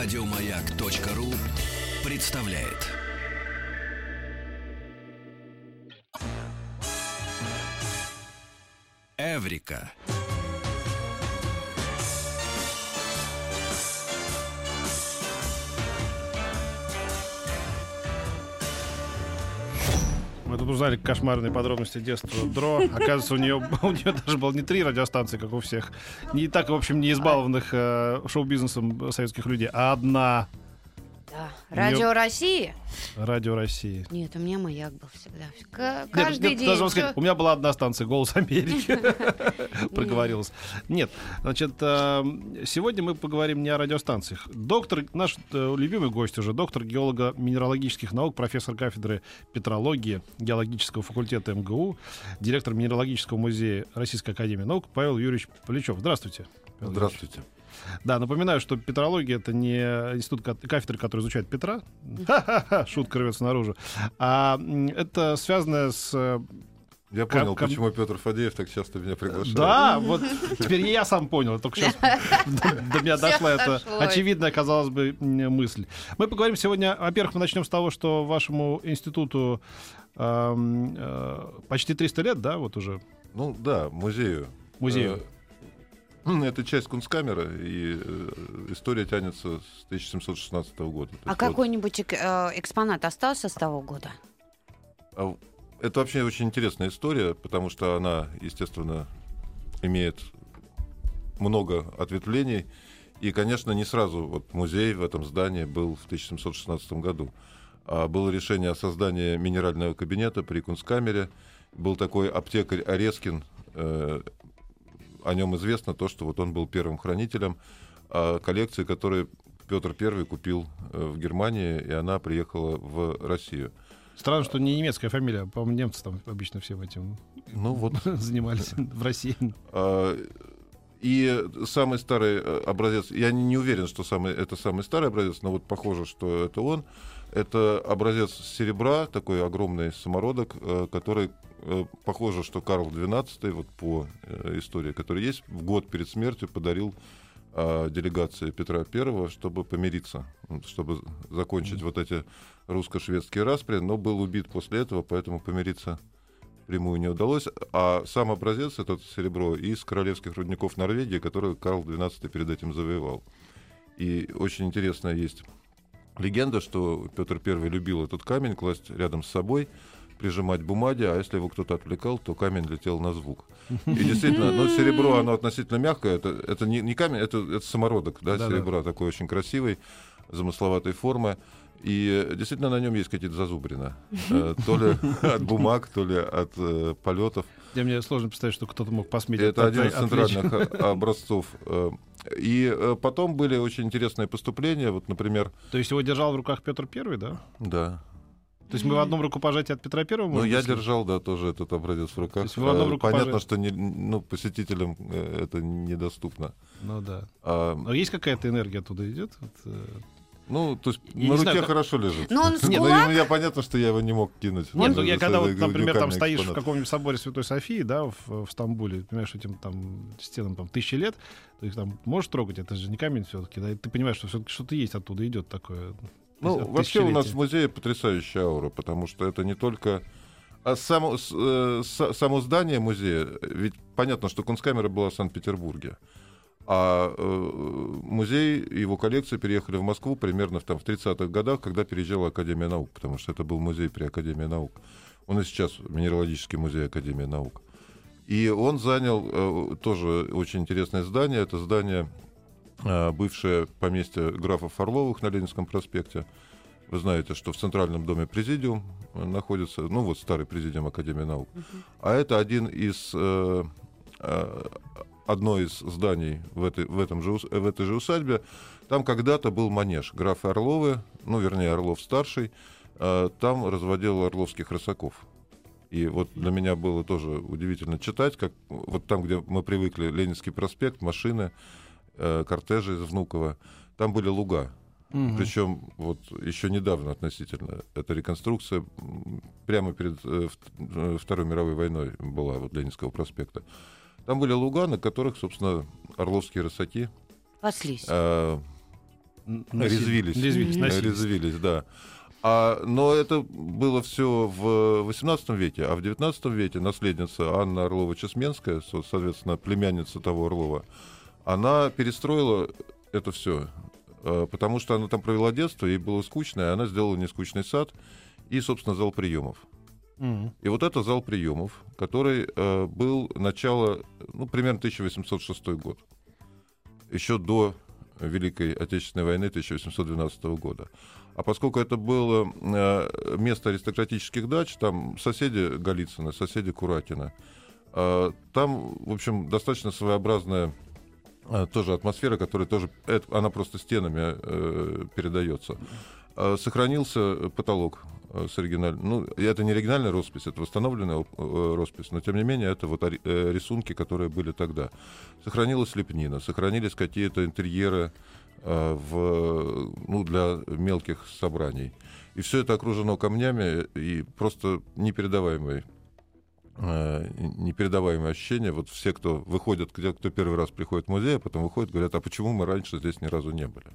Радиомаяк.ру представляет. Эврика. Мы тут узнали кошмарные подробности детства Дро. Оказывается, у нее, у нее даже было не три радиостанции, как у всех. Не так, в общем, не избалованных э, шоу-бизнесом советских людей, а одна. Да. Радио России? Радио России. Нет, у меня маяк был всегда. К- Нет, каждый нет, день. даже сказать, у меня была одна станция «Голос Америки». Проговорилась. Нет, значит, э, сегодня мы поговорим не о радиостанциях. Доктор, наш э, любимый гость уже, доктор геолога минералогических наук, профессор кафедры петрологии геологического факультета МГУ, директор Минералогического музея Российской Академии Наук Павел Юрьевич Плечев. Здравствуйте. Здравствуйте. Да, напоминаю, что петрология это не институт ка- кафедры, который изучает Петра. Ха-ха-ха, шутка рвется наружу. А это связано с э, Я понял, ком- почему Петр Фадеев так часто меня приглашает. Да, вот теперь я сам понял. Только сейчас до меня дошла эта очевидная, казалось бы, мысль. Мы поговорим сегодня, во-первых, мы начнем с того, что вашему институту э, почти 300 лет, да, вот уже Ну да, музею. музею. Это часть Кунсткамера, и э, история тянется с 1716 года. То А вот, какой-нибудь эк- э, экспонат остался с того года? а это вообще очень интересная история, потому что она, естественно, имеет много ответвлений. И, конечно, не сразу вот музей в этом здании был в 1716 году. А было решение о создании минерального кабинета при Кунсткамере. Был такой аптекарь Орескин. э, о нем известно то, что вот он был первым хранителем а, коллекции, которую Петр I купил э, в Германии, и она приехала в Россию. Странно, что не немецкая фамилия. По-моему, немцы там обычно всем этим Ну вот занимались в России. А, И самый старый э, образец, я не, не уверен, что самый, это самый старый образец, но вот похоже, что это он. Это образец серебра, такой огромный самородок, э, который э, похоже, что Карл XII, вот по э, истории, которая есть, в год перед смертью подарил а, делегации Петра I, чтобы помириться, чтобы закончить вот эти русско-шведские распри, но был убит после этого, поэтому помириться прямую не удалось. А сам образец, этот серебро, из королевских рудников Норвегии, который Карл XII перед этим завоевал. И очень интересная есть легенда, что Петр I любил этот камень класть рядом с собой, прижимать бумаги, а если его кто-то отвлекал, то камень летел на звук. И действительно, но серебро, оно относительно мягкое, это, это не, не камень, это, это самородок, да, Да-да. серебра, такой очень красивый, замысловатой формы. И действительно на нем есть какие-то зазубрины. Э, То ли от бумаг, то ли от э, полетов. Для меня сложно представить, что кто-то мог посметь. Это один из центральных э, образцов. И потом были очень интересные поступления. Вот, например, То есть его держал в руках Петр Первый, да? да. То есть мы в одном рукопожатии от Петра Первого? Ну, я держал, да, тоже этот образец в руках. есть вы в одном рукопожатии? Понятно, что не, ну, посетителям это недоступно. Ну да. А, Но есть какая-то энергия оттуда идет? Вот, ну, то есть Я на руке знаю, как- хорошо лежит. Ну, он с ну, кулак? я понятно, что я его не мог кинуть. Нет, ну я когда вот, например, там стоишь в каком-нибудь соборе Святой Софии, да, в, в Стамбуле, понимаешь, этим там стенам там тысячи лет, ты их там можешь трогать, это же не камень все-таки, да, и ты понимаешь, что все-таки что-то есть оттуда идет такое. Ну, вообще у нас в музее потрясающая аура, потому что это не только... А само, с- э, с- само здание музея, ведь понятно, что Кунсткамера была в Санкт-Петербурге, а э, музей и его коллекции переехали в Москву примерно в, там, в 30-х годах, когда переезжала Академия наук, потому что это был музей при Академии наук. Он и сейчас Минералогический музей Академии наук. И он занял э, тоже очень интересное здание. Это здание, э, бывшее поместье графов Орловых на Ленинском проспекте. Вы знаете, что в Центральном доме президиум находится, ну вот старый президиум Академии наук. А это один из, э, одно из зданий в этой, в, этом же, ус- в этой же усадьбе. Там когда-то был манеж. Граф Орловы, ну вернее Орлов-старший, э, там разводил орловских рысаков. И вот для меня было тоже удивительно читать, как вот там, где мы привыкли, Ленинский проспект, машины, э, кортежи из Внуково, там были луга. Мгм. Причем вот еще недавно относительно эта реконструкция прямо перед э, э, Второй мировой войной была вот Ленинского проспекта. Там были луга, на которых, собственно, орловские рысаки Паслись. э, Резвились. Резвились, носились. Резвились, да. А, но это было все в XVIII веке, а в XIX веке наследница Анна Орлова-Чесменская, со- соответственно, племянница того Орлова, она перестроила это все, потому что она там провела детство, ей было скучно, и она сделала нескучный сад и, собственно, зал приемов. Мгм. И вот это зал приемов, который э, был начало, ну, примерно 1806 год. Еще до Великой Отечественной войны 1812 года. А поскольку это было э, место аристократических дач, там соседи Голицына, соседи Куракина, э, там, в общем, достаточно своеобразная э, тоже атмосфера, которая тоже, это- она просто стенами э, передается. Э, Сохранился потолок э, с оригинальным. Ну, это не оригинальная роспись, это восстановленная э, роспись, но тем не менее это вот э, рисунки, которые были тогда. Сохранилась лепнина, сохранились какие-то интерьеры э, в, ну, для мелких собраний. И все это окружено камнями и просто непередаваемый э, непередаваемое ощущение. Вот все, кто выходят, кто первый раз приходит в музей, а потом выходят, говорят, а почему мы раньше здесь ни разу не были?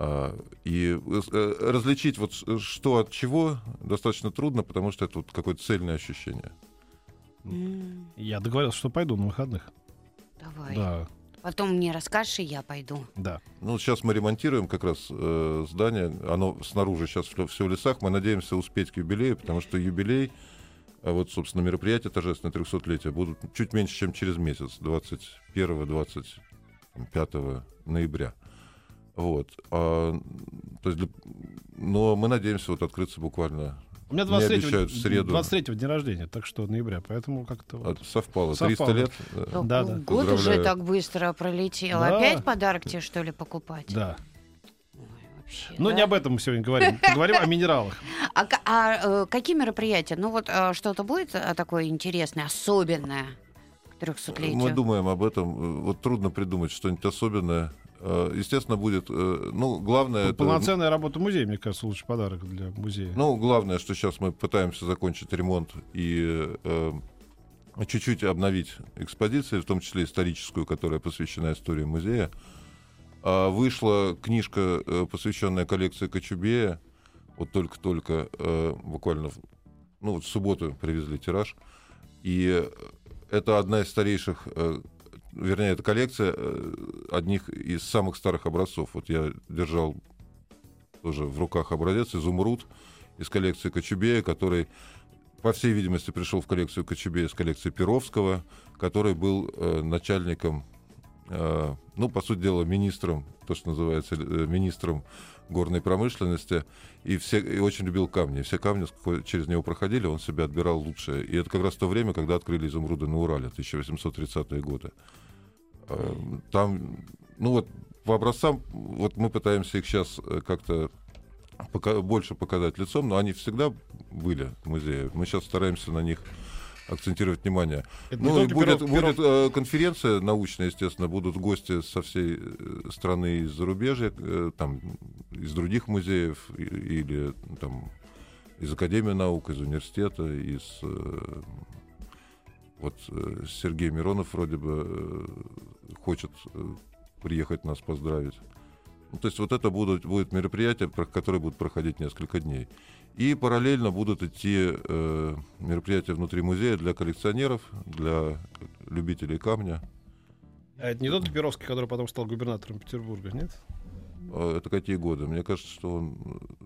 А, И э, различить вот что от чего достаточно трудно, потому что это вот какое-то цельное ощущение. Я договорился, что пойду на выходных. Давай. Да, Потом мне расскажешь, и я пойду. да. Ну, сейчас мы ремонтируем как раз э, здание. Оно снаружи сейчас все в лесах. Мы надеемся успеть к юбилею, потому что юбилей, а вот, собственно, мероприятие торжественное 300-летия будут чуть меньше, чем через месяц, 21-25 ноября. Вот. А, то есть для- но мы надеемся вот открыться буквально. У меня Мне 23 обещают в среду. 23 день рождения, так что ноября, поэтому как-то вот. а, совпало. Совпало. 300 лет. э, Да, Да, да. Год уже Поздравляю. так быстро пролетел. Да. Опять подарок тебе, что ли, покупать? Да. Ой, вообще, Ну, да? не об этом мы сегодня говорим. Поговорим о минералах. А, а, э, какие мероприятия? Ну вот э, что-то будет э, такое интересное, особенное к 300-летию? Мы думаем об этом. Э, Вот трудно придумать что-нибудь особенное. Э, Естественно, будет. э, Ну, главное это. Полноценная работа музея, мне кажется, лучший подарок для музея. Ну, главное, что сейчас мы пытаемся закончить ремонт и э, чуть-чуть обновить экспозиции, в том числе историческую, которая посвящена истории музея. А, вышла книжка, э, посвященная коллекции Кочубея. Вот только-только, э, буквально, в- ну, вот в субботу привезли тираж. И это одна из старейших, э, вернее, это коллекция э, одних из самых старых образцов. Вот я держал тоже в руках образец «Изумруд» из коллекции Кочубея, который, по всей видимости, пришел в коллекцию Кочубея с коллекции Перовского, который был э, начальником, э, ну, по сути дела, министром, то, что называется, э, министром горной промышленности, и, все, и очень любил камни. Все камни, через него проходили, он себе отбирал лучшие. И это как раз то время, когда открыли изумруды на Урале, 1830-е годы. Э, Там, ну вот, по образцам, вот мы пытаемся их сейчас как-то пока- больше показать лицом, но они всегда были в музее. Мы сейчас стараемся на них акцентировать внимание. Это Ну, и будет, Перов- будет э, конференция научная, естественно, будут гости со всей э, страны из зарубежья, э, там, из других музеев и- или там из Академии наук, из университета, из э, вот э, Сергей Миронов вроде бы э, хочет э, приехать нас поздравить. Ну, то есть вот это будут, будет мероприятия, про- которые будут проходить несколько дней. И параллельно будут идти э, мероприятия внутри музея для коллекционеров, для любителей камня. А это не тот Перовский, который потом стал губернатором Петербурга, нет? Э, Это какие годы? Мне кажется, что он... э,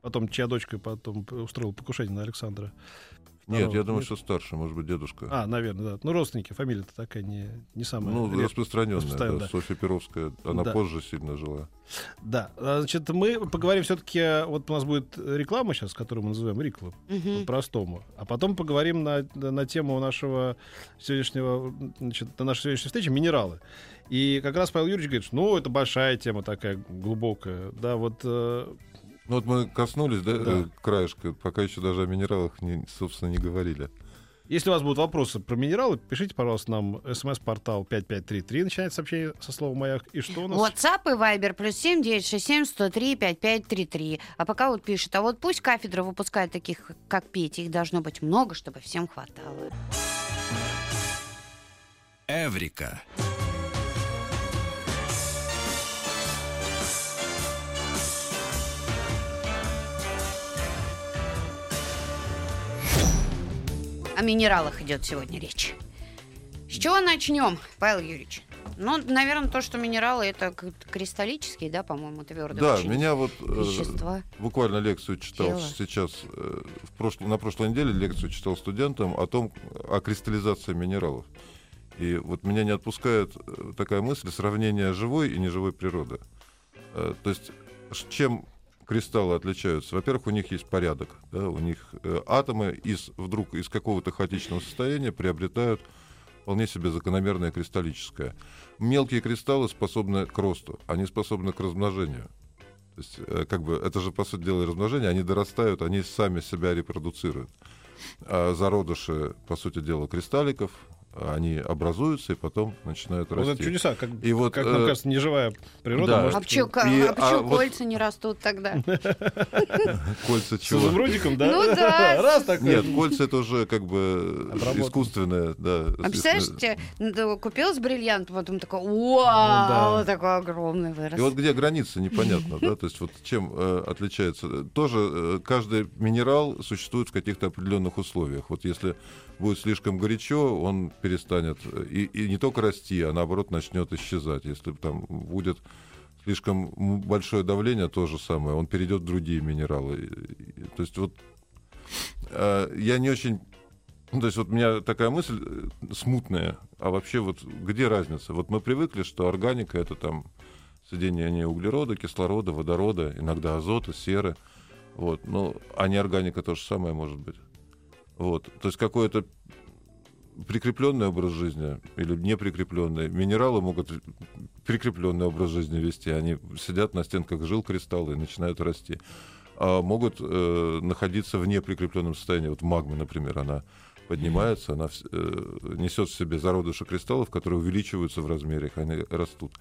Потом, чья дочка потом устроила покушение на Александра. Нет, я думаю, нет? что старше, может быть, дедушка. А, наверное, да. Ну, родственники, фамилия-то такая не, не самая... ну, распространенная, распространенная, да. да. Софья Перовская, она Да. позже сильно жила. Да, а, значит, мы поговорим все-таки, вот у нас будет реклама сейчас, которую мы называем Рикла, Мгм. по-простому, а потом поговорим на, на тему нашего сегодняшнего, значит, на нашей сегодняшней встречи минералы. И как раз Павел Юрьевич говорит, что, ну, это большая тема такая глубокая, да, вот э, Ну вот мы коснулись, да, Да. э, краешка, пока еще даже о минералах, не, собственно, не говорили. Если у вас будут вопросы про минералы, пишите, пожалуйста, нам смс-портал 5533, начинается сообщение со словом «Маяк». И что у нас? WhatsApp и Viber плюс семь девять шесть семь сто три пять пять три три. А пока вот пишет, а вот пусть кафедра выпускает таких, как Петя, их должно быть много, чтобы всем хватало. Эврика. О минералах идет сегодня речь. С чего начнем, Павел Юрьевич? Ну, наверное, то, что минералы это кристаллические, да, по-моему, твердые Да, очень меня вот э, вещества. буквально лекцию читал Тело. сейчас, э, в прошлом, на прошлой неделе лекцию читал студентам о том, о кристаллизации минералов. И вот меня не отпускает э, такая мысль сравнения живой и неживой природы. Э, То есть чем кристаллы отличаются? Во-первых, у них есть порядок. Да? У них э, атомы из, вдруг из какого-то хаотичного состояния приобретают вполне себе закономерное кристаллическое. Мелкие кристаллы способны к росту, они способны к размножению. То есть, э, как бы, это же, по сути дела, размножение, они дорастают, они сами себя репродуцируют. А зародыши, по сути дела, кристалликов, они образуются и потом начинают Вот это расти. чудеса, как, И вот, как нам э, кажется, неживая природа да. может... А почему, И, а почему а вот- кольца не растут тогда? Кольца С чего? изумрудиком, да? Ну да. Раз такой. Нет, кольца это уже как бы искусственное, да. А представляешь, тебе ну, купил с бриллиантом, потом такой, Ну вау, да. такой огромный вырос. И вот где граница, непонятно, да, то есть вот чем э, отличается. Тоже э, каждый минерал существует в каких-то определенных условиях. Вот если будет слишком горячо, он перестанет и, и не только расти, а наоборот начнет исчезать. Если там будет слишком большое давление, то же самое, он перейдет в другие минералы. То есть вот э, я не очень ну, то есть вот у меня такая мысль э, смутная, а вообще вот где разница? Вот мы привыкли, что органика это там соединение углерода, кислорода, водорода, иногда азота, серы. Вот. Ну, а неорганика то же самое может быть. Вот. То есть какой-то прикрепленный образ жизни или неприкрепленный. Минералы могут прикрепленный образ жизни вести. Они сидят на стенках жил кристаллы и начинают расти. А могут э, находиться в неприкрепленном состоянии. Вот магма, например, она поднимается, она э, несет в себе зародыши кристаллов, которые увеличиваются в размере, они растут.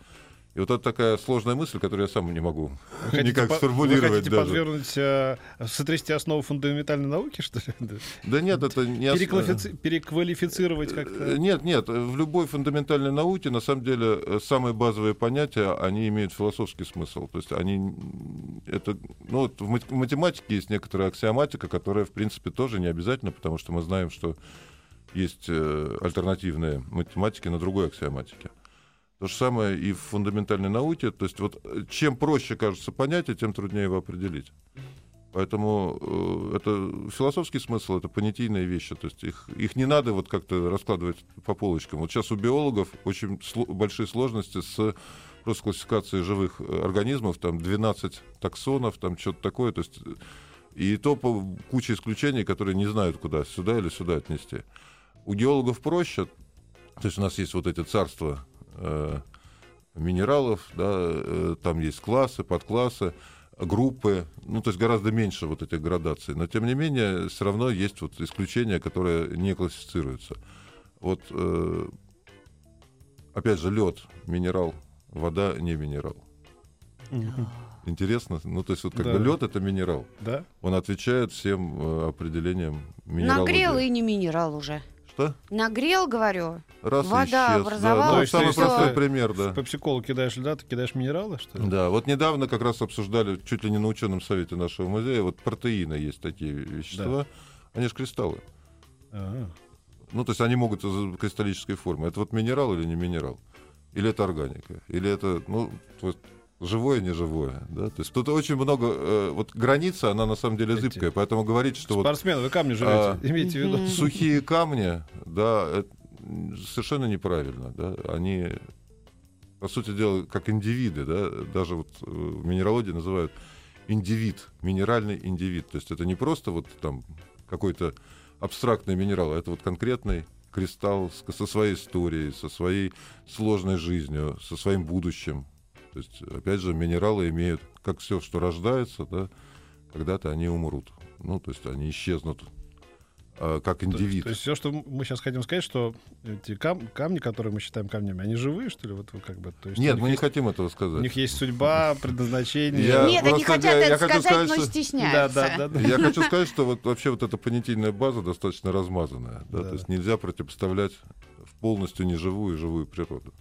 И вот это такая сложная мысль, которую я сам не могу Вы никак по- сформулировать Вы хотите даже. подвергнуть, э, сотрясти основу фундаментальной науки, что ли? Да. Нет, это не Переквалифици- Переквалифицировать Э, как-то? Нет, нет, в любой фундаментальной науке, на самом деле, э, самые базовые понятия, они имеют философский смысл. То есть они, это, ну, вот в мат- в математике есть некоторая аксиоматика, которая, в принципе, тоже не обязательно, потому что мы знаем, что есть э, альтернативные математики на другой аксиоматике. То же самое и в фундаментальной науке. То есть вот э, чем проще кажется понятие, тем труднее его определить. Поэтому э, это философский смысл, это понятийные вещи. То есть их, их не надо вот как-то раскладывать по полочкам. Вот сейчас у биологов очень сло- большие сложности с просто классификацией живых э, организмов, там 12 таксонов, там что-то такое. То есть, и то по куча исключений, которые не знают, куда, сюда или сюда отнести. У геологов проще. То есть у нас есть вот эти царства э, минералов, да, э, там есть классы, подклассы, группы, ну, то есть гораздо меньше вот этих градаций. Но, тем не менее, все равно есть вот исключения, которые не классифицируются. Вот, э, опять же, лед, минерал, вода не минерал. Интересно? Ну, то есть вот как Да. бы лед это минерал. Да? Он отвечает всем э, определениям минералогии. Нагрел и не минерал уже. Что? Нагрел, говорю. Раз Вода исчез. Да, образовалась, ну, и самый всё. простой пример, да. В пепсиколу кидаешь льда, ты кидаешь минералы, что ли? Да, вот недавно как раз обсуждали, чуть ли не на ученом совете нашего музея, вот протеины есть такие вещества, они же кристаллы. Ага. Ну, то есть они могут из кристаллической формы. Это вот минерал или не минерал? Или это органика? Или это, ну, то есть живое, неживое, да? То есть тут очень много, э, вот граница, она на самом деле Эти- зыбкая, поэтому говорить, что вот Спортсмены, вы камни живете, А, имейте в виду. Сухие камни, да, это совершенно неправильно, да, они, по сути дела, как индивиды, да, даже вот э, в минералогии называют индивид, минеральный индивид, то есть это не просто вот там какой-то абстрактный минерал, а это вот конкретный кристалл со своей историей, со своей сложной жизнью, со своим будущим. То есть, опять же, минералы имеют, как все, что рождается, да, когда-то они умрут. Ну, то есть они исчезнут а, как То индивид. То есть все, что мы сейчас хотим сказать, что эти кам- камни, которые мы считаем камнями, они живые, что ли? Вот вы как бы. То есть Нет, у мы не есть- хотим этого У сказать. них есть судьба, предназначение. Я Нет, они хотят я- я это хочу сказать, сказать, но что- Да, стесняются. да, да, да. Я хочу сказать, что вот вообще вот эта понятийная база достаточно размазанная. Да? Да. То есть нельзя противопоставлять в полностью неживую и живую природу.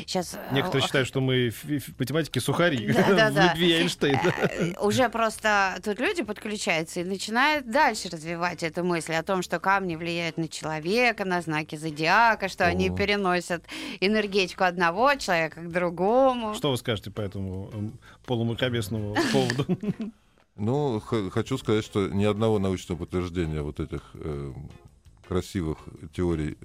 Сейчас Некоторые считают, что мы в математике сухари. Да, да, В да. любви Эйнштейна. Э, уже просто тут люди подключаются и начинают дальше развивать эту мысль о том, что камни влияют на человека, на знаки зодиака, что они О. переносят энергетику одного человека к другому. Что вы скажете по этому м, полумракобесному поводу? Ну, х- хочу сказать, что ни одного научного подтверждения вот этих э, красивых теорий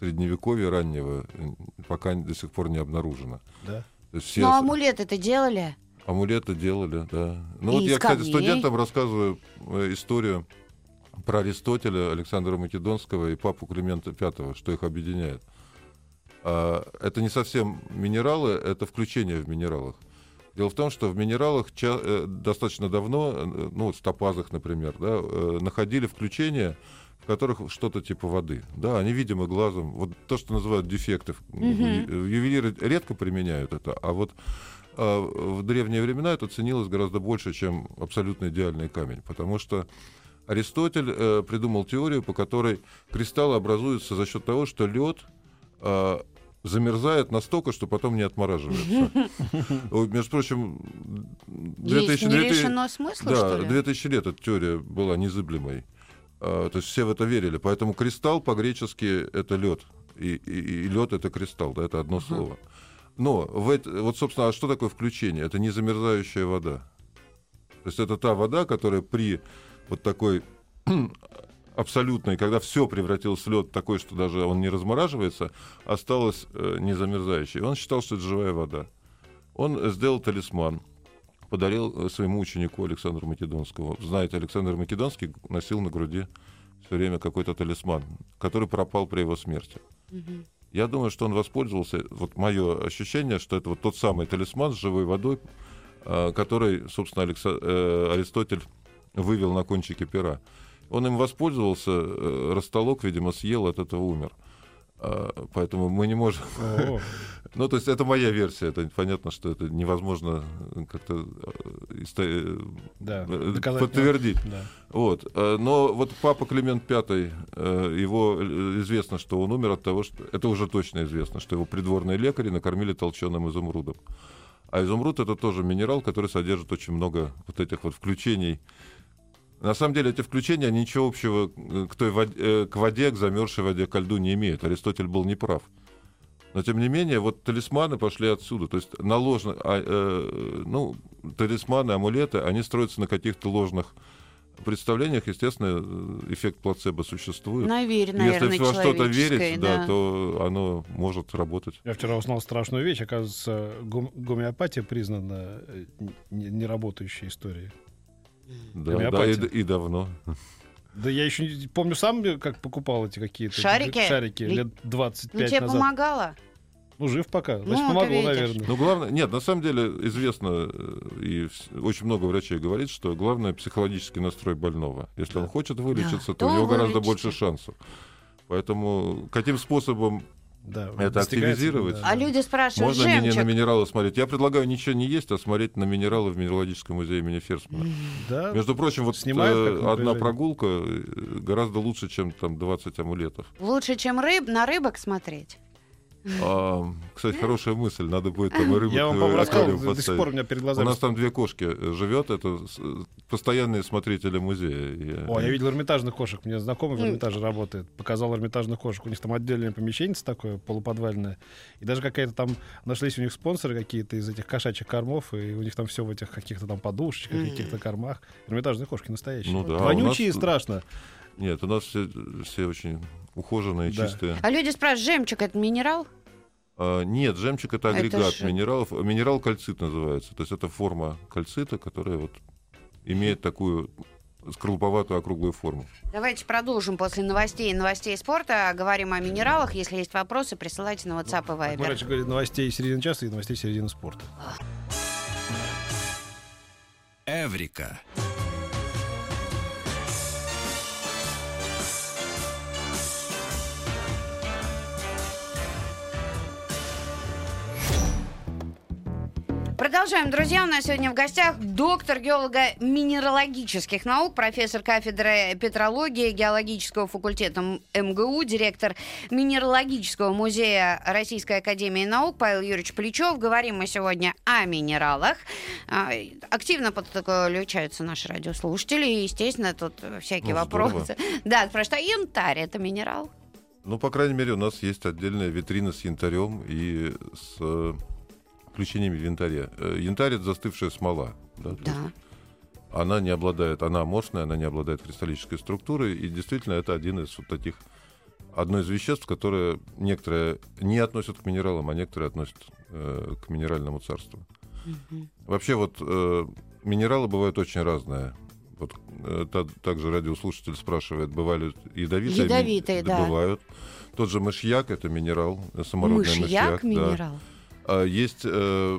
средневековья раннего э, пока до сих пор не обнаружено. Да. Все Ну, с- амулеты это делали? амулеты делали, да. Ну И вот я, кстати, студентам рассказываю э, историю про Аристотеля, Александра Македонского и папу Климента V, что их объединяет. А, это не совсем минералы, это включение в минералах. Дело в том, что в минералах ча- э, достаточно давно, ну вот в топазах, например, да, находили включения, в которых что-то типа воды. Да, они видимы глазом. Вот то, что называют дефекты. Мгм. Ювелиры редко применяют это, а вот а, в древние времена это ценилось гораздо больше, чем абсолютно идеальный камень, потому что Аристотель э, придумал теорию, по которой кристаллы образуются за счет того, что лед а, замерзает настолько, что потом не отмораживается. Между прочим, Есть 2000 не 2000 решено смысла, да, что ли? 2000 лет эта теория была незыблемой. А, то есть все в это верили. Поэтому кристалл по-гречески это лед. И, и, лед это кристалл, да, это одно слово. Но в эт- вот, собственно, а что такое включение? Это не замерзающая вода. То есть это та вода, которая при вот такой абсолютной, когда все превратилось в лед такой, что даже он не размораживается, осталась э, не замерзающей. Он считал, что это живая вода. Он э, сделал талисман, подарил э, своему ученику Александру Македонскому. Знаете, Александр Македонский носил на груди все время какой-то талисман, который пропал при его смерти. Я думаю, что он воспользовался, вот мое ощущение, что это вот тот самый талисман с живой водой, а, который, собственно, Алекса- э, Аристотель вывел на кончике пера. Он им воспользовался, э, растолок, видимо, съел, от этого умер. А, Поэтому мы не можем... Ну, то есть это моя версия. Это понятно, что это невозможно как-то э, э, Да, подтвердить. Да. Вот. э, Но вот папа Климент V, его известно, что он умер от того, что... Это уже точно известно, что его придворные лекари накормили толченым изумрудом. А изумруд — это тоже минерал, который содержит очень много вот этих вот включений. На самом деле эти включения они ничего общего э, к, той воде, э, к воде, к замерзшей воде, к льду не имеют. Аристотель был неправ. Но тем не менее, вот талисманы пошли отсюда. То есть на ложных, а, э, ну, талисманы, амулеты, они строятся на каких-то ложных представлениях. Естественно, эффект плацебо существует. На вере, наверное, Если во что-то верить, да, то оно может работать. Я вчера узнал страшную вещь. Оказывается, гом- гомеопатия признана э, не- неработающей историей. Да, да, и, и давно. Да я еще не помню сам, как покупал эти какие-то Шарики? шарики Ли- лет Ну, 25 тебе назад. помогало? Ну, жив пока. Значит, Ну, помогло, наверное. Ну, главное, нет, на самом деле известно, э, и очень много врачей говорит, что главное психологический настрой больного. Если он хочет вылечиться, Да, то у то него гораздо вылечится. больше шансов. Поэтому каким способом Да, Это активизировать? да, А люди спрашивают, можно мини- на жемчуг. минералы смотреть? Я предлагаю ничего не есть, а смотреть на минералы в Минералогическом музее имени Ферсмана. Да, Между прочим, вот Снимают э, одна прогулка э, гораздо лучше, чем там 20 амулетов. Лучше, чем рыб, на рыбок смотреть. А, кстати, хорошая мысль. Надо будет там и рыбок я вам, э, аквариум до сих пор у меня перед У глазами. нас там две кошки э, живет, это э, постоянные смотрители музея. И, О, я э, видел эрмитажных кошек. Мне знакомый в. Эрмитаже работает. Показал эрмитажных кошек. У них там отдельное помещение такое, полуподвальное. И даже какая-то там... Нашлись у них спонсоры какие-то из этих кошачьих кормов. И у них там все в этих каких-то там подушечках, М. каких-то кормах. Эрмитажные кошки настоящие. Ну да, у Вонючие, нас- страшно. Нет, у нас все, все очень ухоженные, Да. чистые. А люди спрашивают, жемчуг это минерал? А, нет, жемчуг это Это агрегат ж- минералов. Минерал кальцит называется. То есть это форма кальцита, которая вот имеет такую скорлуповатую округлую форму. Давайте продолжим после новостей и новостей спорта. Говорим о минералах. Если есть вопросы, присылайте на WhatsApp и Мы Viber. раньше говорили новостей середины часа и новостей середины спорта. Эврика. Продолжаем, друзья. У нас сегодня в гостях доктор геолого-минералогических наук, профессор кафедры петрологии геологического факультета МГУ, директор Минералогического музея Российской академии наук Павел Юрьевич Плечев. Говорим мы сегодня о минералах. А, активно подключаются наши радиослушатели. И, естественно, тут всякие Ну, вопросы. Да, спрашивают, а янтарь это минерал? Ну, по крайней мере, у нас есть отдельная витрина с янтарем и с включениями в янтаре. Э, Янтарь — это застывшая смола. Да, Да. Она не обладает, она аморфная, она не обладает кристаллической структурой, и действительно это один из вот таких, одно из веществ, которые некоторые не относят к минералам, а некоторые относят э, к минеральному царству. Мгм. Вообще вот э, минералы бывают очень разные. Вот э, та- также радиослушатель спрашивает, бывали ядовитые? ми- Ядовитые, да. Бывают. Тот же мышьяк, это минерал, самородный Мышьяк, мышьяк. да. минерал. А, Есть э,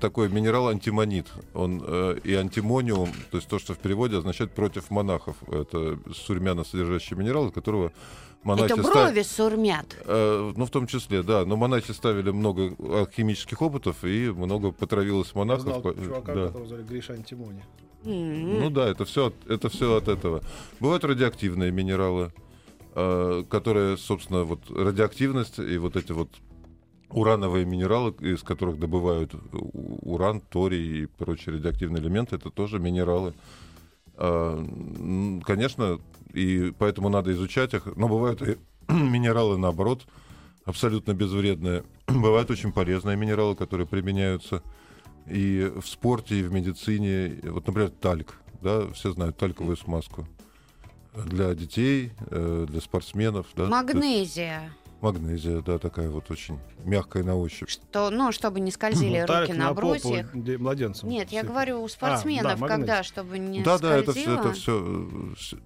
такой минерал антимонит. Он э, и антимониум, то есть то, что в переводе означает против монахов. Это сурьмяно содержащий минерал, из которого монахи Это брови сурмят. Э, ну, в том числе, да. Но монахи ставили много алхимических опытов, и много потравилось Я монахов. знал По- чувака, да. которого звали Гриша Антимони. М. Ну да, это все, это все от этого. Бывают радиоактивные минералы, э, которые, собственно, вот радиоактивность и вот эти вот урановые минералы, из которых добывают уран, торий и прочие радиоактивные элементы, это тоже минералы. А, Конечно, и поэтому надо изучать их. Но бывают и минералы, наоборот, абсолютно безвредные. Бывают очень полезные минералы, которые применяются и в спорте, и в медицине. Вот, например, тальк. Да, все знают тальковую смазку. Для детей, э, для спортсменов. Да, Магнезия. Магнезия, да, такая вот очень мягкая на ощупь. Что, ну, чтобы не скользили Ну, руки на брусьях. младенцам. Нет, я говорю у спортсменов, магнезия. когда, чтобы не да, да, это все, скользило. это все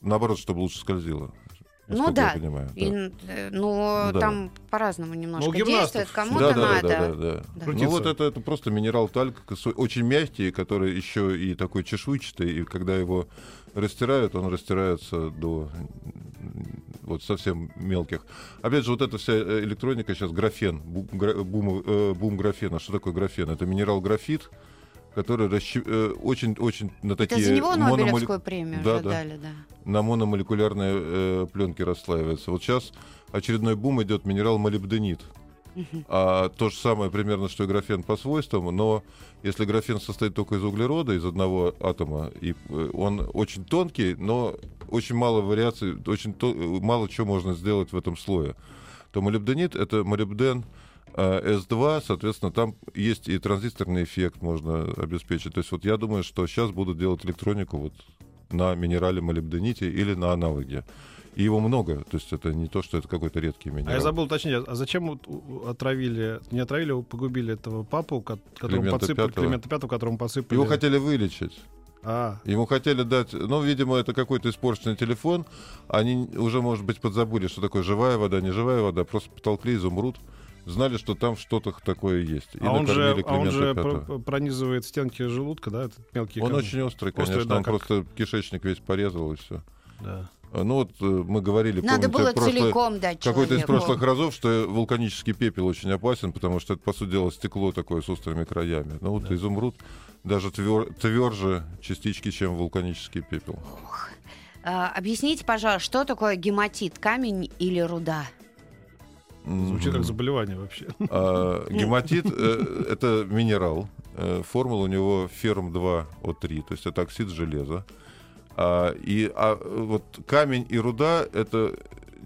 наоборот, чтобы лучше скользило. Ну да. я понимаю. И, да. э, ну, Да. там по-разному немножко Ну, действует. Кому-то да, да, надо. да, да, да. Да. Ну Крутиться. вот это, это просто минерал тальк, очень мягкий, который еще и такой чешуйчатый, и когда его растирают, он растирается до вот совсем мелких. Опять же, вот эта вся э, электроника сейчас графен, бу- гра- бум, э, бум графена. Что такое графен? Это минерал графит, который очень-очень на Это такие за него мономоле- Нобелевскую премию Да, да. дали, да. на мономолекулярной э, пленке расслаивается. Вот сейчас очередной бум идет минерал молибденит. А то же самое примерно, что и графен по свойствам, но если графен состоит только из углерода, из одного атома, и э, он очень тонкий, но очень мало вариаций, очень то- э, мало чего можно сделать в этом слое, то молибденит — это молибден э, S2, соответственно, там есть и транзисторный эффект можно обеспечить. То есть вот я думаю, что сейчас будут делать электронику вот на минерале молибдените или на аналоге. И его много, то есть это не то, что это какой-то редкий минерал. А я забыл уточнить, а зачем вот отравили, не отравили, а погубили этого папу, ко- которому Климента подсыпали, Пятого. Климента Пятого, которому посыпали... Его хотели вылечить. А, Ему хотели дать, ну, видимо, это какой-то испорченный телефон. Они уже, может быть, подзабыли, что такое живая вода, не живая вода. Просто потолкли изумруд. Знали, что там что-то такое есть. И а он же, а он же Пятого. про- пронизывает стенки желудка, да, этот мелкий Он камни? очень острый, Острый, конечно. да, он как- просто кишечник весь порезал и все. Да. Ну вот э, мы говорили, Надо помните, было прошлое- целиком дать какой-то из прошлых разов, что вулканический пепел очень опасен, потому что это, по сути дела, стекло такое с острыми краями. Ну вот изумруд даже твер- тверже частички, чем вулканический пепел. А, объясните, пожалуйста, что такое гематит, камень или руда? Звучит как заболевание вообще. А, Гематит э, это минерал. Э, Формула у него ферм 2 О3, то есть это оксид железа. А, И а, вот камень и руда это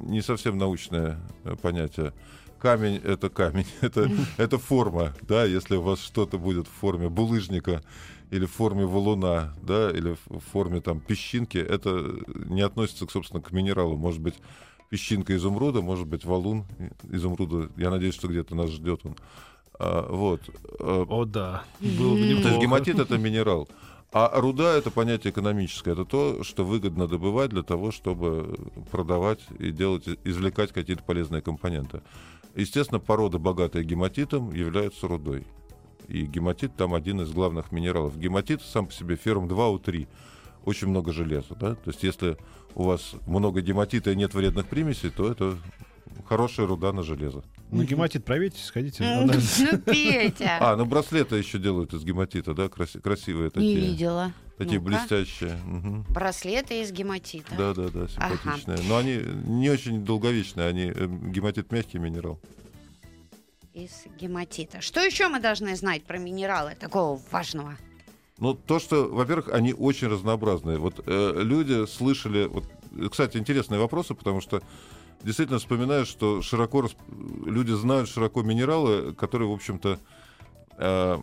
не совсем научное э, понятие. Камень это камень, это, это форма, да, если у вас что-то будет в форме булыжника или в форме валуна, да, или в форме там песчинки, это не относится, собственно, к минералу. Может быть, песчинка изумруда, может быть, валун изумруда. Я надеюсь, что где-то нас ждет он. А, вот. А, О, да. Было бы то есть гематит это минерал. А руда это понятие экономическое. Это то, что выгодно добывать для того, чтобы продавать и делать, извлекать какие-то полезные компоненты. Естественно, порода, богатая гематитом, является рудой. И гематит там один из главных минералов. Гематит сам по себе ферм 2У3. Очень много железа. Да? То есть если у вас много гематита и нет вредных примесей, то это хорошая руда на железо. Ну, гематит проверьте, сходите. Ну, Петя. А, ну браслеты еще делают из гематита, да, краси- красивые Не такие. видела. Такие блестящие. Браслеты из гематита. Да, да, да, симпатичные. Но они не очень долговечные, они э, гематит мягкий минерал. Из гематита. Что еще мы должны знать про минералы такого важного? Ну, то, что, во-первых, они очень разнообразные. Вот э, люди слышали... Вот, э, кстати, интересные вопросы, потому что действительно вспоминаю, что широко рас- люди знают широко минералы, которые, в общем-то, э,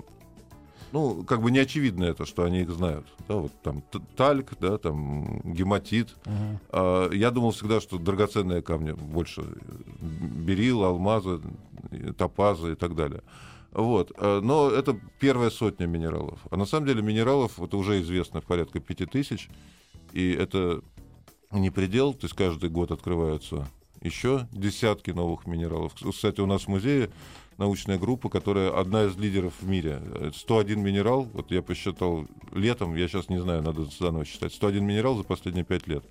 ну, как бы не очевидно это, что они их знают. Да, вот там тальк, да, там гематит. Мгм. А, Я думал всегда, что драгоценные камни больше э, берил, алмазы, э, топазы и так далее. Вот. а, Но это первая сотня минералов. А на самом деле минералов вот уже известно порядка пяти тысяч. И это не предел. То есть каждый год открываются еще десятки новых минералов. Кстати, у нас в музее научная группа, которая одна из лидеров в мире. Э, 101 минерал, вот я посчитал летом, я сейчас не знаю, надо заново считать, 101 минерал за последние 5 лет.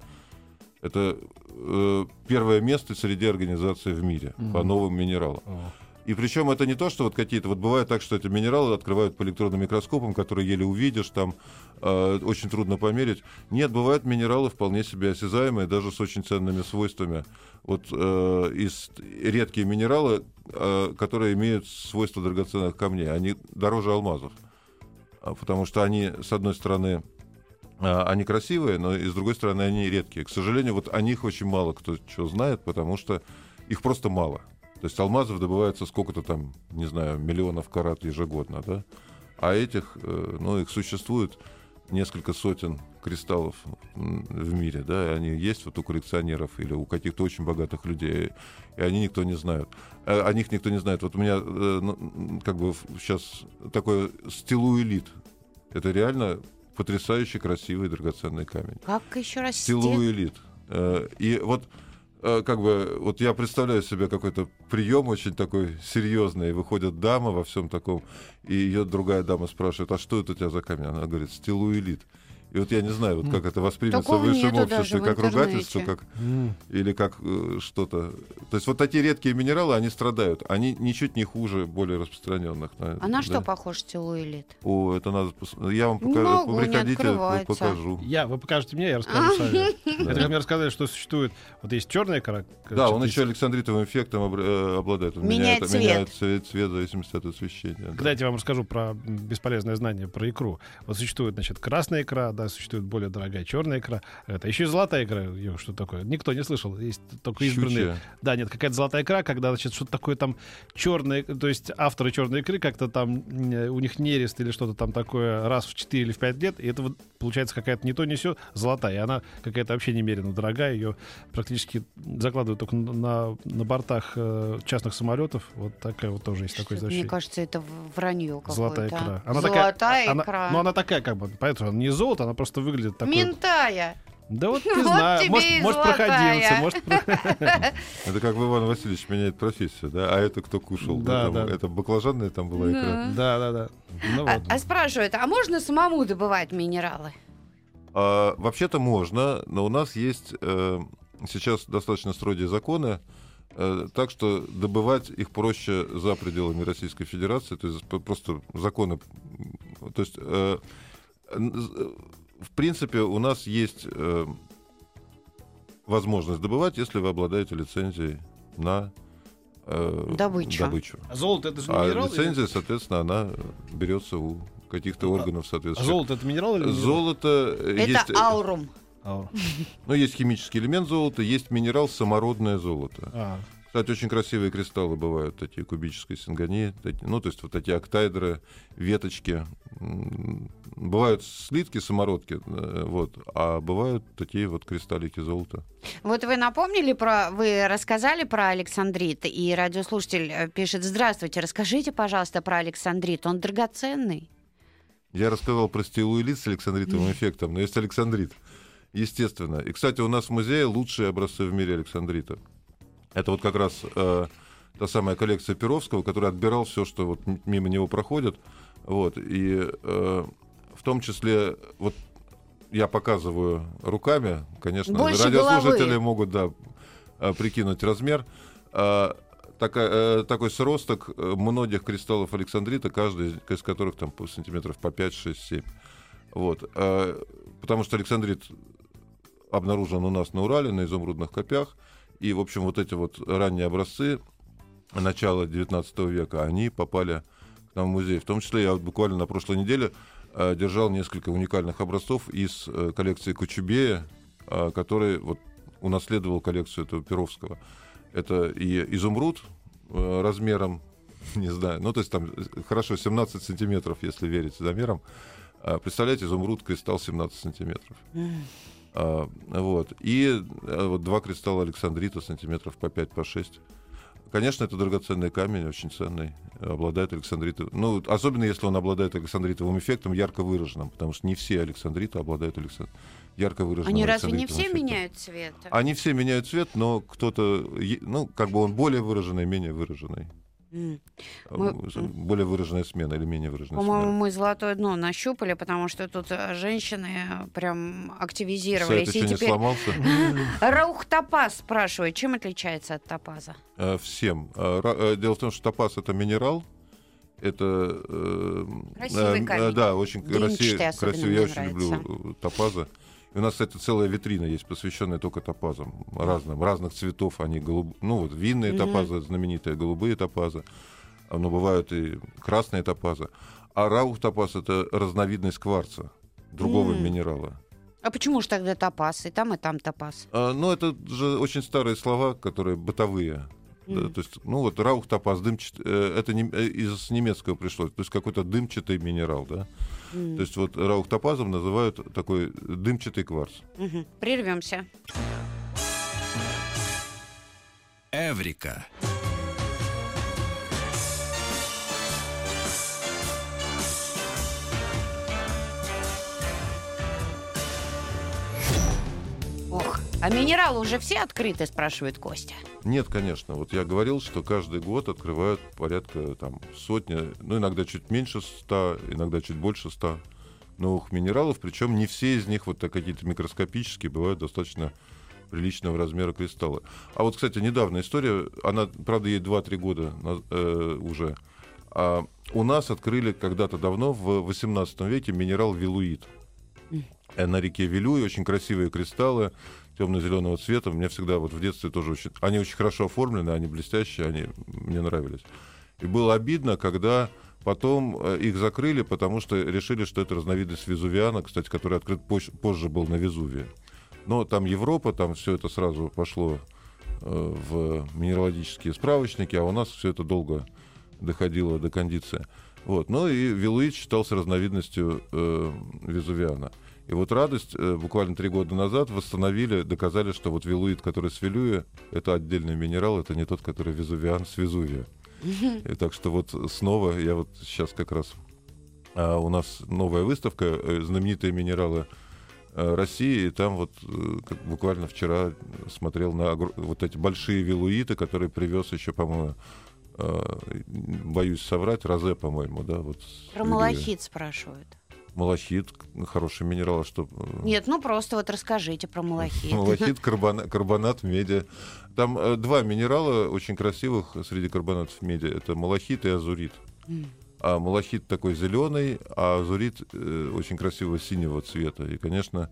Это э, первое место среди организаций в мире по Мгм. новым минералам. О. И причем это не то, что вот какие-то... Вот бывает так, что эти минералы открывают по электронным микроскопам, которые еле увидишь, там э, очень трудно померить. Нет, бывают минералы вполне себе осязаемые, даже с очень ценными свойствами. Вот э, из редкие минералы, э, которые имеют свойства драгоценных камней, они дороже алмазов. А, Потому что они, с одной стороны, а, они красивые, но и с другой стороны, они редкие. К сожалению, вот о них очень мало кто что знает, потому что их просто мало. То есть алмазов добывается сколько-то там, не знаю, миллионов карат ежегодно, да? А этих, э, ну, их существует несколько сотен кристаллов в мире, да, и они есть вот у коллекционеров или у каких-то очень богатых людей, и они никто не знает. Э, О них никто не знает. Вот у меня э, ну, как бы сейчас такой стилуэлит. Это реально потрясающий красивый драгоценный камень. Как еще раз? Стилуэлит. Э, И вот как бы вот я представляю себе какой-то прием очень такой серьезный, и выходит дама во всем таком, и ее другая дама спрашивает, а что это у тебя за камень? Она говорит, стилуэлит. И вот я не знаю, вот как это воспримется в Такого высшем нету даже обществе, в как ругательство, как или как э, что-то. То есть вот такие редкие минералы, они страдают. Они ничуть не хуже более распространенных. А на что похож стилуэлит? О, это надо... пос- Я вам покажу. могу, не Приходите, открывается. покажу. Я, вы покажете мне, я расскажу сами. Это как мне рассказали, что существует. Вот есть черная кора. Да, он еще александритовым эффектом э, обладает. Меняет цвет. меняет цвет, цвет в зависимости от освещения. да. Когда я вам расскажу про бесполезное знание про икру. Вот существует, значит, красная икра, да, существует более дорогая черная икра. Это еще и золотая икра. Её, что такое? Никто не слышал. Есть только избранные. Щучья. Да, нет, какая-то золотая икра, когда, значит, что-то такое там черное, то есть авторы черной икры как-то там, м, у них нерест или что-то там такое раз в 4 или в 5 лет, и это вот получается какая-то не то, не все золотая, и она какая-то вообще немерено дорогая, ее практически закладывают только на, на бортах э, частных самолетов, вот такая вот тоже есть такой Что-то, Мне защит. кажется, это вранье какое-то. Золотая икра. Она Золотая такая, она- икра. ну, она такая, как бы, поэтому она не золото, она просто выглядит такой. Ментая. Да вот не Вот знаю, тебе может, может проходимцы, может, Это как бы Иван Васильевич меняет профессию, да? А это кто кушал? Да, да. Это баклажанная там была икра. Да, да, да. Ну А, а спрашивают, а можно самому добывать минералы? А, вообще-то можно, но у нас есть э, сейчас достаточно строгие законы, э, так что добывать их проще за пределами Российской Федерации, то есть просто законы. То есть, э, в принципе, у нас есть э, возможность добывать, если вы обладаете лицензией на э, Добычу. добычу. А золото это же А минерал? или- лицензия, соответственно, она берется у каких-то органов А соответствующих. золото это минерал или минерал? Золото э, Это есть, э, аурум. А, ну, есть химический элемент золота, есть минерал самородное золото. а. Кстати, очень красивые кристаллы бывают, такие кубической сингонии, ну, то есть вот такие октайдры, веточки. Бывают слитки, самородки, э, вот, а бывают такие вот кристаллики золота. Вот вы напомнили про, вы рассказали про Александрит, и радиослушатель э, пишет, здравствуйте, расскажите, пожалуйста, про Александрит, он драгоценный? Я рассказал про стилуэлит с александритовым эффектом, но есть александрит, естественно. И, кстати, у нас в музее лучшие образцы в мире александрита. Это вот как раз э, та самая коллекция Перовского, который отбирал все, что вот мимо него проходит. Вот, и э, в том числе, вот я показываю руками, конечно, Больше радиослушатели головы. могут, да, э, прикинуть размер. А, такая, э, такой сросток э, многих кристаллов Александрита, каждый из которых там по сантиметров по 5, 6, 7. Вот. А, потому что Александрит обнаружен у нас на Урале, на изумрудных копях. И, в общем, вот эти вот ранние образцы начала 19 века, они попали к нам в музей. В том числе я вот буквально на прошлой неделе э, держал несколько уникальных образцов из э, коллекции Кочубея, э, который вот унаследовал коллекцию этого Перовского. Это и изумруд э, размером, не знаю, ну то есть там э, хорошо 17 сантиметров, если верить замерам. А, представляете, изумруд кристалл 17 сантиметров. А, вот. И а, вот два кристалла Александрита сантиметров по 5, по 6. Конечно, это драгоценный камень, очень ценный, обладает александритовым. Ну, особенно если он обладает александритовым эффектом, ярко выраженным, потому что не все александриты обладают александ... ярко выраженным Они разве не все эффектом. меняют цвет? Они все меняют цвет, но кто-то, ну, как бы он более выраженный, менее выраженный. Мы- Более выраженная смена или менее выраженная По-моему, смена. мы золотое дно нащупали, потому что тут э, женщины прям Сайт активизировались. еще И не теперь сломался. Раух топаз спрашивает, чем отличается от топаза? Э, Всем. Э, э, Дело в том, что топаз это минерал. Это э, Красивый э, камень. Да, очень красивый. мне Я очень люблю э, топазы. И у нас, кстати, целая витрина есть, посвященная только топазам. Разным, разных цветов. Они голуб... Ну, вот винные Мгм. топазы, знаменитые голубые топазы. А, Но бывают и красные топазы. А раух топаз это разновидность кварца, другого М. минерала. А почему же тогда топаз? И там, и там топаз. А, Ну, это же очень старые слова, которые бытовые. Да, М. то есть, ну вот раух топаз, дымчат, э, это не- э, из немецкого пришло, то есть какой-то дымчатый минерал, да. То есть вот раух топазом называют такой дымчатый кварц. Мгм. Прервемся. Эврика. А минералы уже все открыты, спрашивает Костя. Нет, конечно. Вот я говорил, что каждый год открывают порядка там сотни, ну иногда чуть меньше ста, иногда чуть больше ста новых минералов. Причем не все из них вот так какие-то микроскопические, бывают достаточно приличного размера кристаллы. А вот, кстати, недавняя история, она, правда, ей 2-3 года э, уже. А у нас открыли когда-то давно, в 18 веке, минерал вилуит. Э, На реке Вилюй очень красивые кристаллы темно-зеленого цвета. Мне всегда вот в детстве тоже очень... Они очень хорошо оформлены, они блестящие, они мне нравились. И было обидно, когда потом э, их закрыли, потому что решили, что это разновидность Везувиана, кстати, который открыт поз- позже был на Везувии. Но там Европа, там все это сразу пошло э, в минералогические справочники, а у нас все это долго доходило до кондиции. Вот. Ну и Вилуит считался разновидностью э, Везувиана. И вот радость э, буквально три года назад восстановили, доказали, что вот Вилуит, который с Вилюя, это отдельный минерал, это не тот, который Везувиан с Везувия. И так что вот снова я вот сейчас как раз а, у нас новая выставка э, знаменитые минералы э, России, и там вот как буквально вчера смотрел на вот эти большие вилуиты, которые привез еще, по-моему, э, боюсь соврать, Розе, по-моему, да, вот. Про малахит спрашивают. Малахит, хороший минерал, что? э, Нет, ну просто вот расскажите про малахит. Малахит, карбона- карбонат меди. Там э, два минерала очень красивых среди карбонатов меди. Это малахит и азурит. М. А малахит такой зеленый, а азурит э, очень красивого синего цвета. И, конечно,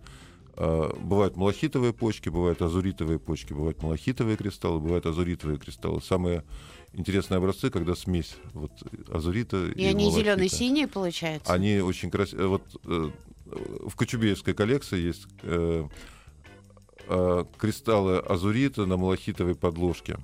э, бывают малахитовые почки, бывают азуритовые почки, бывают малахитовые кристаллы, бывают азуритовые кристаллы. Самые интересные образцы, когда смесь вот азурита и, И они зеленые-синие, получается? Они очень красивые. Вот э, в Кочубеевской коллекции есть э, э, кристаллы азурита на малахитовой подложке.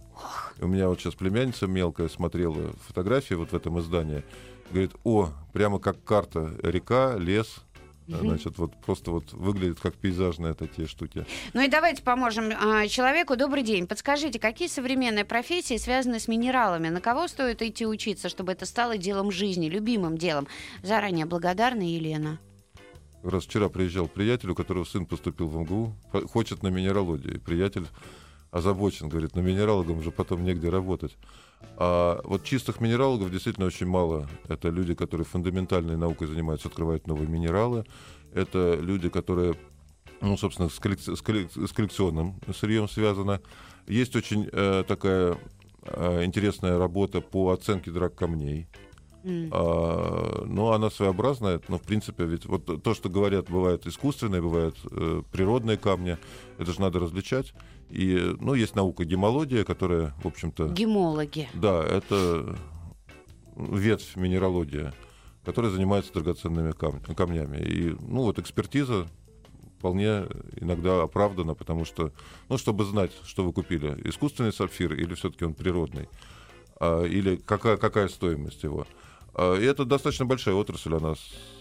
И У меня вот сейчас племянница мелкая смотрела фотографии вот в этом издании. Говорит, о, прямо как карта, река, лес. Значит, вот просто вот выглядит как пейзажные такие штуки. Ну и давайте поможем а, человеку. Добрый день. Подскажите, какие современные профессии связаны с минералами? На кого стоит идти учиться, чтобы это стало делом жизни, любимым делом? Заранее благодарна Елена. Как раз вчера приезжал приятель, у которого сын поступил в МГУ, хочет на минералогию. И приятель озабочен, говорит, на минералогам уже потом негде работать. А вот чистых минералогов действительно очень мало. Это люди, которые фундаментальной наукой занимаются, открывают новые минералы. Это люди, которые, ну, собственно, с, коллек- с коллек- с коллекционным сырьем связано. Есть очень э, такая э, интересная работа по оценке драк камней. М. А, ну, она своеобразная, но в принципе, ведь вот то, что говорят, бывают искусственные, бывают э, природные камни, это же надо различать. И, ну, есть наука гемология, которая, в общем-то, Гемологи. да, это ветвь минералогия, которая занимается драгоценными кам- камнями. И, ну, вот экспертиза вполне иногда оправдана, потому что, ну, чтобы знать, что вы купили, искусственный сапфир или все-таки он природный, а, или какая, какая стоимость его. А, и это достаточно большая отрасль, она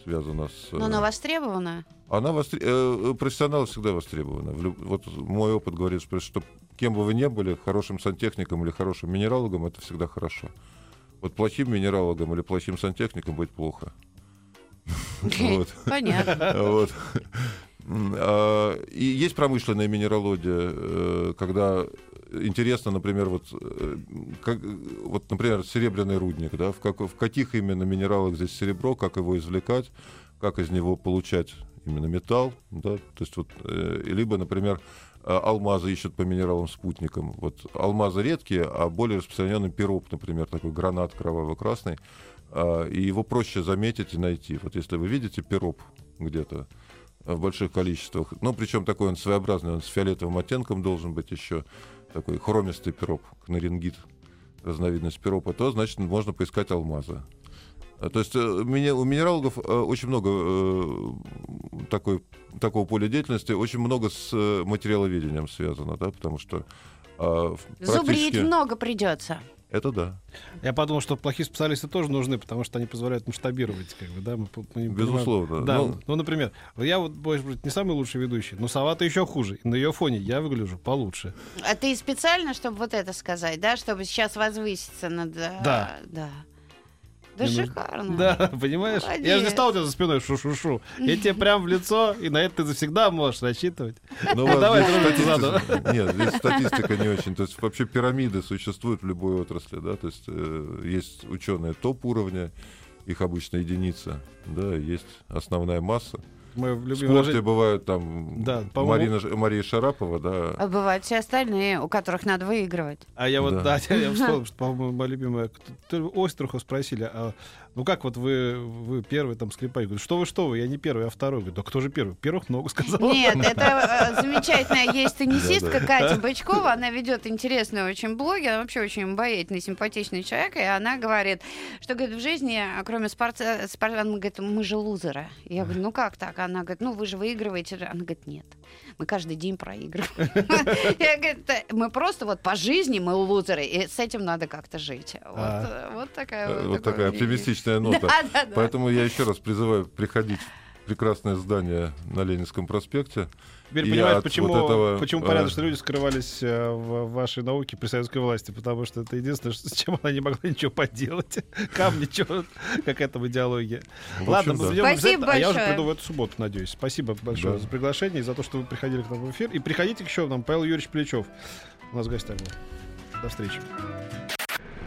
связана с... Но она востребована. Она востре- э, профессионалы всегда востребованы. Вот мой опыт говорит, что кем бы вы ни были, хорошим сантехником или хорошим минералогом, это всегда хорошо. Вот плохим минералогом или плохим сантехником будет плохо. Понятно. А, И есть промышленная минералогия, э, когда интересно, например, вот, э, как, вот, например, серебряный рудник, да, в, как- в каких именно минералах здесь серебро, как его извлекать, как из него получать именно металл, да, то есть вот, э, либо, например, а, алмазы ищут по минералам-спутникам. Вот алмазы редкие, а более распространенный пироп, например, такой гранат кроваво-красный, а, и его проще заметить и найти. Вот если вы видите пироп где-то в больших количествах, ну, причем такой он своеобразный, он с фиолетовым оттенком должен быть еще, такой хромистый пироп, кнарингит, разновидность пиропа, то, значит, можно поискать алмазы. А, То есть э, у минералогов э, очень много э, такой, такого поля деятельности, очень много с э, материаловедением связано, да, потому что а, Зубрить много придется. Это да. Я подумал, что плохие специалисты тоже нужны, потому что они позволяют масштабировать, как бы, да, мы, мы понимаем- Безусловно. Да, Ну- ну, например, я вот, может быть, не самый лучший ведущий, но сова-то еще хуже. И на ее фоне я выгляжу получше. А ты специально, чтобы вот это сказать, да, чтобы сейчас возвыситься над... э, Да. Да. Да Мне нужно- шикарно. Да, понимаешь? Я же не Молодец. стал у тебя за спиной шу-шу-шу. Я тебе прям в лицо, и на это ты завсегда можешь рассчитывать. Но у вас Давай, статистика- Нет, здесь статистика не очень. То есть вообще пирамиды существуют в любой отрасли, да, то есть э, есть ученые топ уровня, их обычно единица, да, есть основная масса. Мы В любим спорте выражение- бывают там Да, Марина, Мария Шарапова, да, А бывают все остальные, у которых надо выигрывать. А я вот, да, Да. я вспомнил, что, по-моему, моя любимая... Острухов спросили, а, ну как вот вы, вы первый там скрипач? Говорю, что вы, что вы, я не первый, я второй. Говорю, да кто же первый? Первых много сказал. Нет, это э, замечательная есть теннисистка. Катя Бычкова. Она ведет интересный очень блог. Она вообще очень обаятельный, симпатичный человек. И она говорит, что говорит, в жизни, а, кроме спорта, спор- она говорит, мы же лузеры. Я говорю, ну как так? Она говорит, ну вы же выигрываете. Она говорит, нет, мы каждый день проигрываем. Я говорю, «Да, мы просто вот по жизни мы лузеры, и с этим надо как-то жить. Вот, А. э, такая Э, вот вот такая мнение. Оптимистичная нота. Поэтому я еще раз призываю приходить в прекрасное здание на Ленинском проспекте. Теперь понимаешь, почему, вот этого, почему э, порядочные люди скрывались э, в вашей науке при советской власти, потому что это единственное, что- с чем она не могла ничего поделать. Камни, чего, там идеология. В Ладно, общем, мы да. Спасибо а я уже приду в эту субботу, надеюсь. Спасибо большое Да. за приглашение и за то, что вы приходили к нам в эфир. И приходите еще к нам, Павел Юрьевич Плечев. У нас в гостях был. До встречи.